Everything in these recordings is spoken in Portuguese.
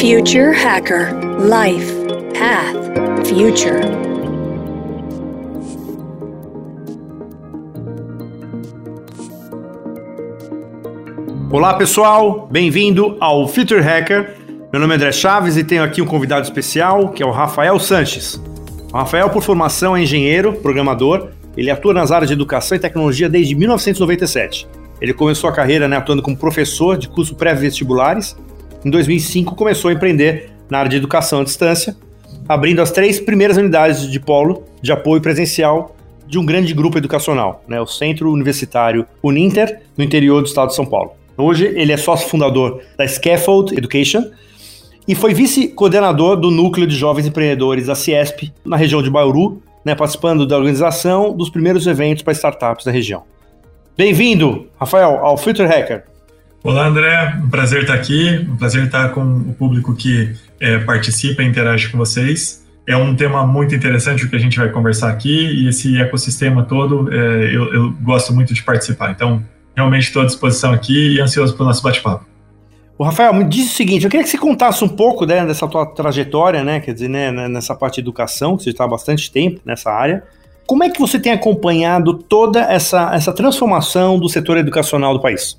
Future Hacker Life Path Future. Olá pessoal, bem-vindo ao Future Hacker. Meu nome é André Chaves e tenho aqui um convidado especial que é o Rafael Sanches. O Rafael, por formação, é engenheiro, programador. Ele atua nas áreas de educação e tecnologia desde 1997. Ele começou a carreira né, atuando como professor de curso pré-vestibulares em 2005 começou a empreender na área de educação à distância, abrindo as três primeiras unidades de polo de apoio presencial de um grande grupo educacional, né, o Centro Universitário Uninter, no interior do estado de São Paulo. Hoje ele é sócio fundador da Scaffold Education e foi vice-coordenador do Núcleo de Jovens Empreendedores da Ciesp, na região de Bauru, né, participando da organização dos primeiros eventos para startups da região. Bem-vindo, Rafael, ao Future Hacker. Olá, André. Um prazer estar aqui. Um prazer estar com o público que é, participa e interage com vocês. É um tema muito interessante o que a gente vai conversar aqui e esse ecossistema todo é, eu, eu, gosto muito de participar. Então, realmente estou à disposição aqui e ansioso para o nosso bate-papo. O Rafael, me diz o seguinte, eu queria que você contasse um pouco né, dessa tua trajetória, né, quer dizer, né, nessa parte de educação, que você está há bastante tempo nessa área. Como é que você tem acompanhado toda essa, essa transformação do setor educacional do país?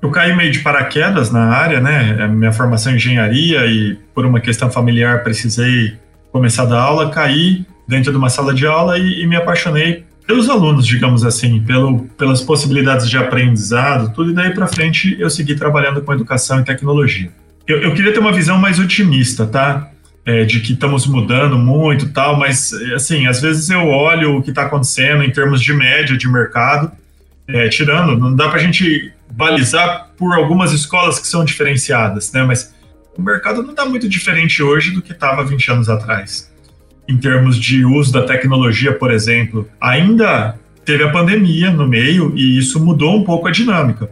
Eu caí meio de paraquedas na área, né? A minha formação em engenharia e por uma questão familiar precisei começar a dar aula, caí dentro de uma sala de aula e, e me apaixonei pelos alunos, digamos assim, pelo, pelas possibilidades de aprendizado, tudo, e daí para frente eu segui trabalhando com educação e tecnologia. Eu, eu queria ter uma visão mais otimista, tá? É, de que estamos mudando muito tal, mas assim, às vezes eu olho o que está acontecendo em termos de média de mercado, é, tirando, não dá para a gente balizar por algumas escolas que são diferenciadas, né? Mas o mercado não está muito diferente hoje do que estava 20 anos atrás. Em termos de uso da tecnologia, por exemplo, ainda teve a pandemia no meio e isso mudou um pouco a dinâmica.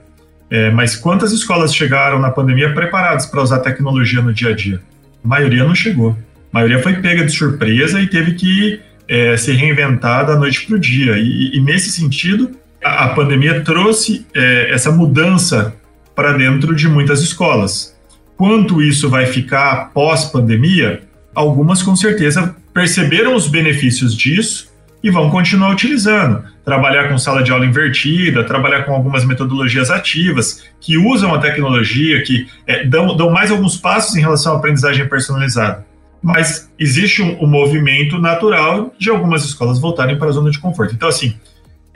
É, mas quantas escolas chegaram na pandemia preparadas para usar tecnologia no dia a dia? A maioria não chegou. A maioria foi pega de surpresa e teve que é, se reinventar da noite para o dia. E, e, nesse sentido, a, pandemia trouxe é, essa mudança para dentro de muitas escolas. Quanto isso vai ficar pós-pandemia? Algumas com certeza perceberam os benefícios disso e vão continuar utilizando. Trabalhar com sala de aula invertida, trabalhar com algumas metodologias ativas que usam a tecnologia, que é, dão, dão, mais alguns passos em relação à aprendizagem personalizada. Mas existe um, um movimento natural de algumas escolas voltarem para a zona de conforto. Então, assim,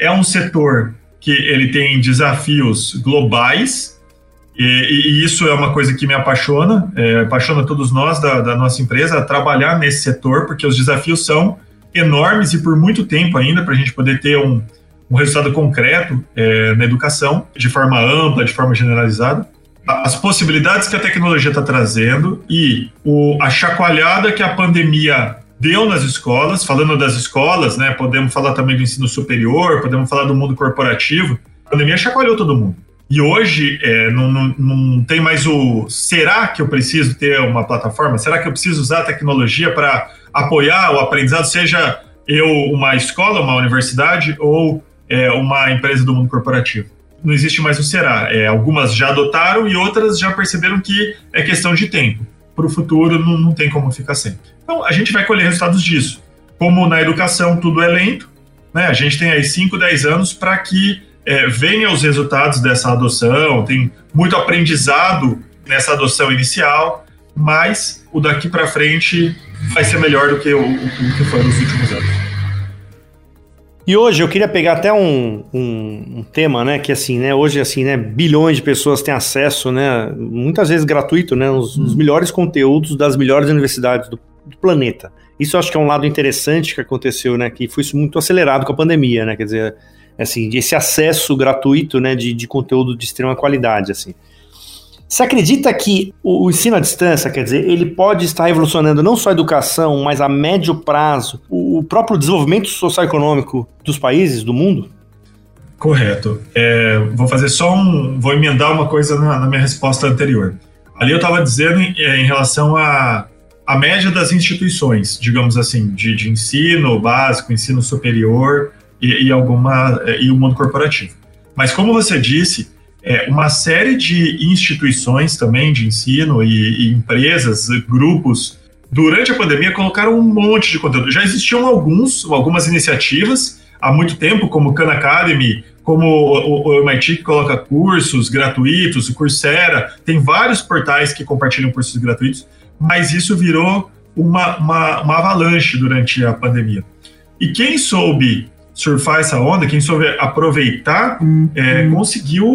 é um setor que ele tem desafios globais e, e isso é uma coisa que me apaixona, é, apaixona todos nós da, da nossa empresa trabalhar nesse setor, porque os desafios são enormes e por muito tempo ainda para a gente poder ter um, um resultado concreto é, na educação, de forma ampla, de forma generalizada. As possibilidades que a tecnologia está trazendo e o, a chacoalhada que a pandemia deu nas escolas, falando das escolas, né? Podemos falar também do ensino superior, podemos falar do mundo corporativo. A pandemia chacoalhou todo mundo. E hoje é, não, não, não, tem mais o será que eu preciso ter uma plataforma? Será que eu preciso usar a tecnologia para apoiar o aprendizado, seja eu uma escola, uma universidade ou é, uma empresa do mundo corporativo? Não existe mais o será. É, algumas já adotaram e outras já perceberam que é questão de tempo para o futuro não, não tem como ficar sem. Então, a gente vai colher resultados disso. Como na educação tudo é lento, né? a gente tem aí 5, 10 anos para que é, venham os resultados dessa adoção, tem muito aprendizado nessa adoção inicial, mas o daqui para frente vai ser melhor do que o, o que foi nos últimos anos. E hoje eu queria pegar até um, um, um, tema, né, que assim, né, hoje assim, né, bilhões de pessoas têm acesso, né, muitas vezes gratuito, né, os, os melhores conteúdos das melhores universidades do, do, planeta. Isso acho que é um lado interessante que aconteceu, né, que foi muito acelerado com a pandemia, né, quer dizer, assim, esse acesso gratuito, né, de, de conteúdo de extrema qualidade, assim. Você acredita que o ensino à distância, quer dizer, ele pode estar revolucionando não só a educação, mas a médio prazo, o próprio desenvolvimento socioeconômico dos países, do mundo? Correto. É, vou fazer só um. Vou emendar uma coisa na, na minha resposta anterior. Ali eu estava dizendo em, é, em, relação à a, a média das instituições, digamos assim, de, de ensino básico, ensino superior e, e, alguma, e o mundo corporativo. Mas como você disse, é, uma série de instituições também de ensino e, e empresas, grupos, durante a pandemia colocaram um monte de conteúdo. Já existiam alguns, algumas iniciativas há muito tempo, como Khan Academy, como o, o MIT que coloca cursos gratuitos, o Coursera, tem vários portais que compartilham cursos gratuitos, mas isso virou uma, uma, uma avalanche durante a pandemia. E quem soube surfar essa onda, quem soube aproveitar, é, conseguiu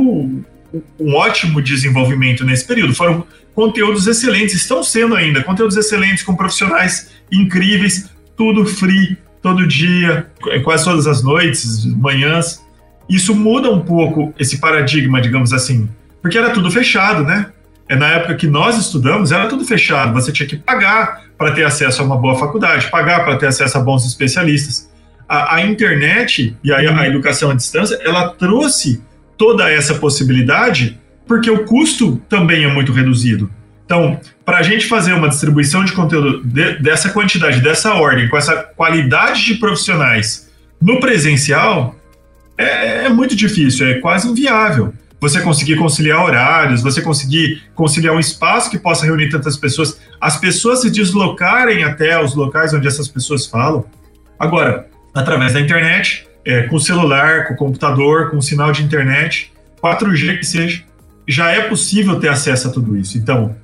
um ótimo desenvolvimento nesse período. Foram conteúdos excelentes, estão sendo ainda conteúdos excelentes com profissionais incríveis, tudo free, todo dia, quase todas as noites, manhãs. Isso muda um pouco esse paradigma, digamos assim, porque era tudo fechado, né? É na época que nós estudamos, era tudo fechado. Você tinha que pagar para ter acesso a uma boa faculdade, pagar para ter acesso a bons especialistas. A, a internet e a, a educação à distância, ela trouxe toda essa possibilidade porque o custo também é muito reduzido. Então, para a gente fazer uma distribuição de conteúdo de, dessa quantidade, dessa ordem, com essa qualidade de profissionais no presencial, é, é muito difícil, é quase inviável. Você conseguir conciliar horários, você conseguir conciliar um espaço que possa reunir tantas pessoas, as pessoas se deslocarem até os locais onde essas pessoas falam. Agora, através da internet, é, com celular, com computador, com sinal de internet, 4G que seja, já é possível ter acesso a tudo isso. Então,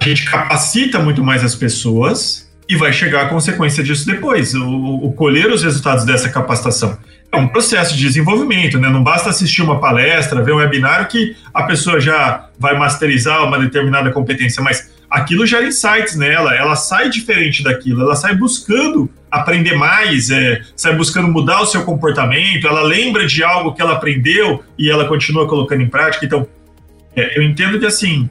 a gente capacita muito mais as pessoas e vai chegar a consequência disso depois, o, o colher os resultados dessa capacitação. É um processo de desenvolvimento, né? Não basta assistir uma palestra, ver um webinário que a pessoa já vai masterizar uma determinada competência, mas aquilo gera insights nela, ela sai diferente daquilo, ela sai buscando aprender mais, é, sai buscando mudar o seu comportamento, ela lembra de algo que ela aprendeu e ela continua colocando em prática. Então, é, eu entendo que assim,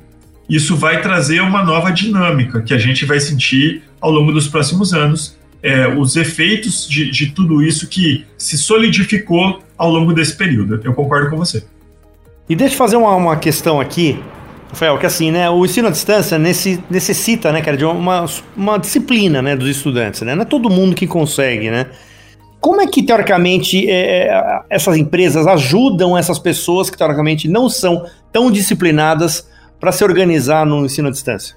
isso vai trazer uma nova dinâmica que a gente vai sentir ao longo dos próximos anos, é, os efeitos de, de tudo isso que se solidificou ao longo desse período. Eu concordo com você. E deixa eu fazer uma, uma questão aqui, Rafael, que assim, né, o ensino à distância nesse, necessita, né, cara, de uma, uma disciplina, né, dos estudantes, né, não é todo mundo que consegue, né. Como é que, teoricamente, é, é, essas empresas ajudam essas pessoas que, teoricamente, não são tão disciplinadas para se organizar no ensino à distância?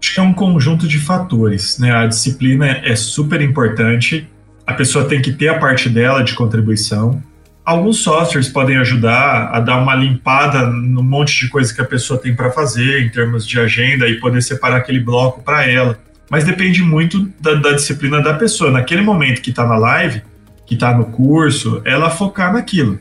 Acho que é um conjunto de fatores, né, a disciplina é super importante, a pessoa tem que ter a parte dela de contribuição, Alguns softwares podem ajudar a dar uma limpada no monte de coisa que a pessoa tem para fazer em termos de agenda e poder separar aquele bloco para ela. Mas depende muito da, da, disciplina da pessoa. Naquele momento que está na live, que está no curso, ela focar naquilo.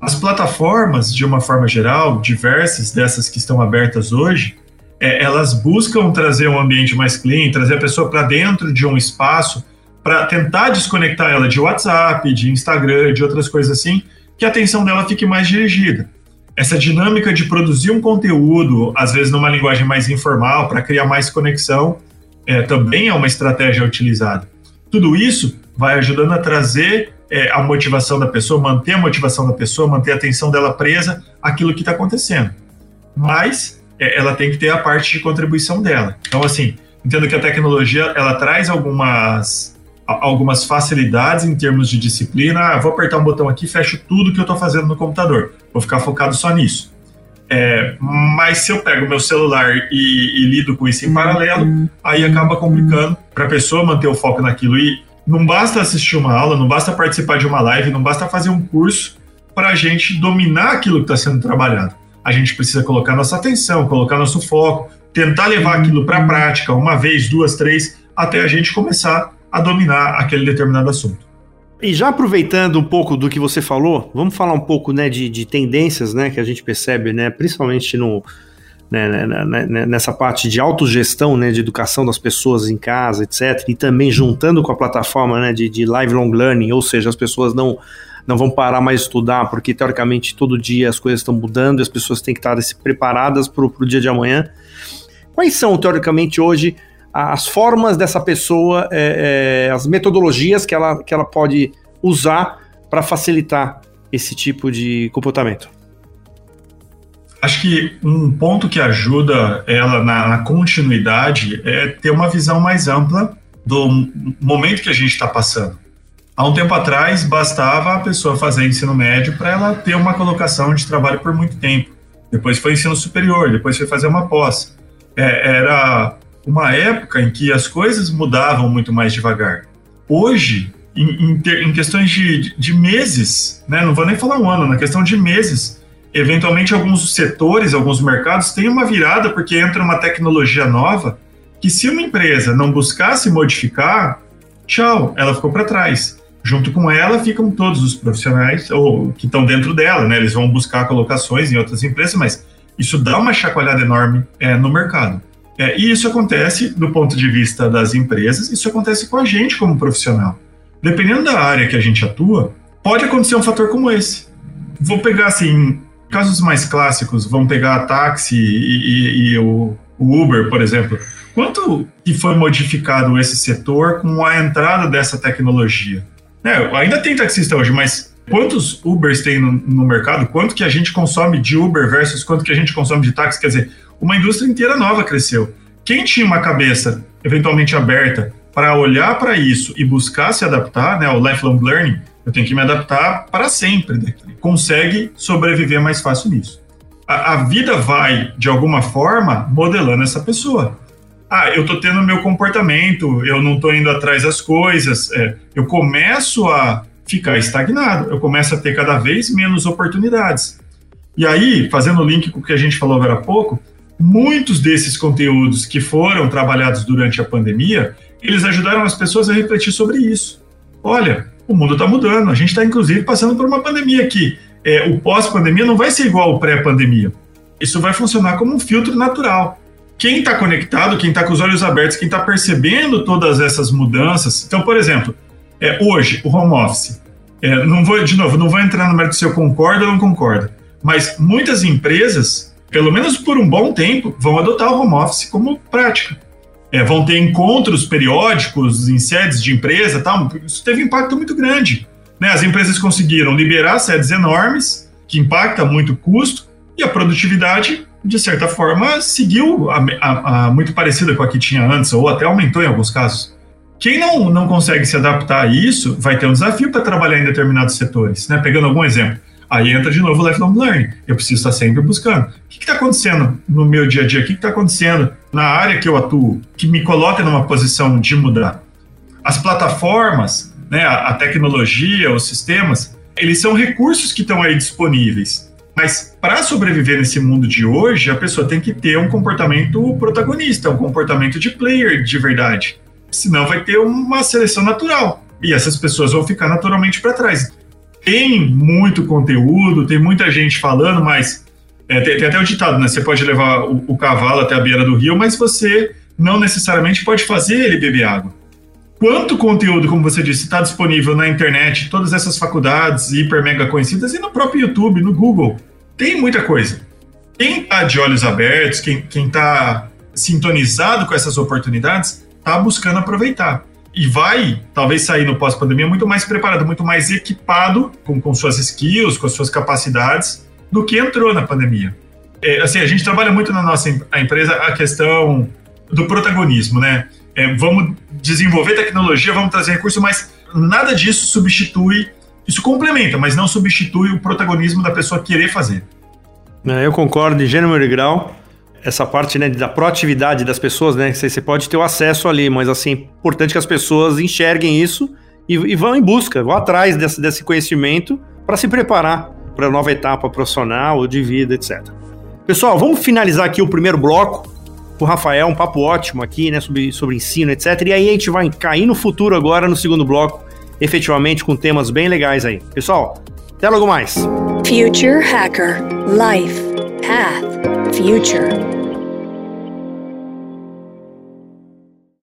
As plataformas, de uma forma geral, diversas dessas que estão abertas hoje, é, elas buscam trazer um ambiente mais clean, trazer a pessoa para dentro de um espaço para tentar desconectar ela de WhatsApp, de Instagram, de outras coisas assim, que a atenção dela fique mais dirigida. Essa dinâmica de produzir um conteúdo, às vezes numa linguagem mais informal, para criar mais conexão, é, também é uma estratégia utilizada. Tudo isso vai ajudando a trazer é, a motivação da pessoa, manter a motivação da pessoa, manter a atenção dela presa àquilo que está acontecendo. Mas é, ela tem que ter a parte de contribuição dela. Então, assim, entendo que a tecnologia ela traz algumas algumas facilidades em termos de disciplina. Ah, vou apertar um botão aqui, fecho tudo que eu estou fazendo no computador. Vou ficar focado só nisso. É, mas se eu pego meu celular e, e, lido com isso em paralelo, aí acaba complicando para a pessoa manter o foco naquilo. E não basta assistir uma aula, não basta participar de uma live, não basta fazer um curso para a gente dominar aquilo que está sendo trabalhado. A gente precisa colocar nossa atenção, colocar nosso foco, tentar levar aquilo para a prática, uma vez, duas, três, até a gente começar a dominar aquele determinado assunto. E já aproveitando um pouco do que você falou, vamos falar um pouco né, de, de tendências né, que a gente percebe, né, principalmente no, né, né, né, né, nessa parte de autogestão, né, de educação das pessoas em casa, etc. E também juntando com a plataforma né, de, de lifelong learning, ou seja, as pessoas não, não vão parar mais de estudar, porque teoricamente todo dia as coisas estão mudando e as pessoas têm que estar preparadas para o dia de amanhã. Quais são, teoricamente, hoje as formas dessa pessoa, é, é, as metodologias que ela, que ela pode usar para facilitar esse tipo de comportamento? Acho que um ponto que ajuda ela na, na continuidade é ter uma visão mais ampla do momento que a gente está passando. Há um tempo atrás, bastava a pessoa fazer ensino médio para ela ter uma colocação de trabalho por muito tempo. depois foi ensino superior, depois foi fazer uma pós. É, era uma época em que as coisas mudavam muito mais devagar. Hoje, em, em, ter, em questões de, de, meses, né, não vou nem falar um ano, na questão de meses, eventualmente alguns setores, alguns mercados têm uma virada porque entra uma tecnologia nova que se uma empresa não buscasse modificar, tchau, ela ficou para trás. Junto com ela ficam todos os profissionais ou que estão dentro dela, né? Eles vão buscar colocações em outras empresas, mas isso dá uma chacoalhada enorme é, no mercado. É, e isso acontece do ponto de vista das empresas, isso acontece com a gente como profissional. Dependendo da área que a gente atua, pode acontecer um fator como esse. Vou pegar assim, casos mais clássicos, vamos pegar táxi e, e, e o, o Uber, por exemplo. Quanto que foi modificado esse setor com a entrada dessa tecnologia? É, ainda tem taxista hoje, mas quantos Ubers tem no, no, mercado? Quanto que a gente consome de Uber versus quanto que a gente consome de táxi? Quer dizer, uma indústria inteira nova cresceu. Quem tinha uma cabeça eventualmente aberta para olhar para isso e buscar se adaptar, né, o lifelong learning, eu tenho que me adaptar para sempre, né? consegue sobreviver mais fácil nisso. A, a vida vai, de alguma forma, modelando essa pessoa ah, eu tô tendo meu comportamento, eu não tô indo atrás das coisas, é, eu começo a ficar estagnado, eu começo a ter cada vez menos oportunidades. E aí, fazendo o link com o que a gente falou agora há pouco, muitos desses conteúdos que foram trabalhados durante a pandemia, eles ajudaram as pessoas a refletir sobre isso. Olha, o mundo está mudando, a gente está inclusive passando por uma pandemia aqui. É, o pós-pandemia não vai ser igual ao pré-pandemia. Isso vai funcionar como um filtro natural quem está conectado, quem está com os olhos abertos, quem está percebendo todas essas mudanças. Então, por exemplo, é, hoje, o home office. É, não vou, de novo, não vou entrar no mérito se eu concordo ou não concordo, mas muitas empresas, pelo menos por um bom tempo, vão adotar o home office como prática. É, vão ter encontros periódicos em sedes de empresa, tal. Isso teve um impacto muito grande. Né? As empresas conseguiram liberar sedes enormes, que impacta muito o custo, e a produtividade de certa forma, seguiu a, a, a, muito parecida com a que tinha antes, ou até aumentou em alguns casos. Quem não, não consegue se adaptar a isso vai ter um desafio para trabalhar em determinados setores. Né? Pegando algum exemplo, aí entra de novo o lifelong learning. Eu preciso estar sempre buscando. O que está acontecendo no meu dia a dia? O que está acontecendo na área que eu atuo, que me coloca numa posição de mudar? As plataformas, né, a, tecnologia, os sistemas, eles são recursos que estão aí disponíveis mas para sobreviver nesse mundo de hoje, a pessoa tem que ter um comportamento protagonista, um comportamento de player de verdade. Senão vai ter uma seleção natural. E essas pessoas vão ficar naturalmente para trás. Tem muito conteúdo, tem muita gente falando, mas é, tem, tem, até o ditado, né? Você pode levar o, o cavalo até a beira do rio, mas você não necessariamente pode fazer ele beber água quanto conteúdo, como você disse, está disponível na internet, todas essas faculdades hiper mega conhecidas e no próprio YouTube, no Google. Tem muita coisa. Quem está de olhos abertos, quem está sintonizado com essas oportunidades, está buscando aproveitar. E vai, talvez, sair no pós-pandemia muito mais preparado, muito mais equipado com, com suas skills, com as suas capacidades, do que entrou na pandemia. É, assim, a gente trabalha muito na nossa empresa a questão do protagonismo, né? É, vamos desenvolver tecnologia, vamos trazer recurso, mas nada disso substitui isso complementa, mas não substitui o protagonismo da pessoa querer fazer. É, eu concordo de gênero e grau. Essa parte né, da proatividade das pessoas, né? Você pode ter o acesso ali, mas assim, é importante que as pessoas enxerguem isso e, e vão em busca, vão atrás desse, desse conhecimento para se preparar para a nova etapa profissional, de vida, etc. Pessoal, vamos finalizar aqui o primeiro bloco com o Rafael, um papo ótimo aqui, né, sobre, sobre ensino, etc. E aí a gente vai cair no futuro agora, no segundo bloco, efetivamente com temas bem legais aí. Pessoal, até logo mais. Future Hacker Life Path Future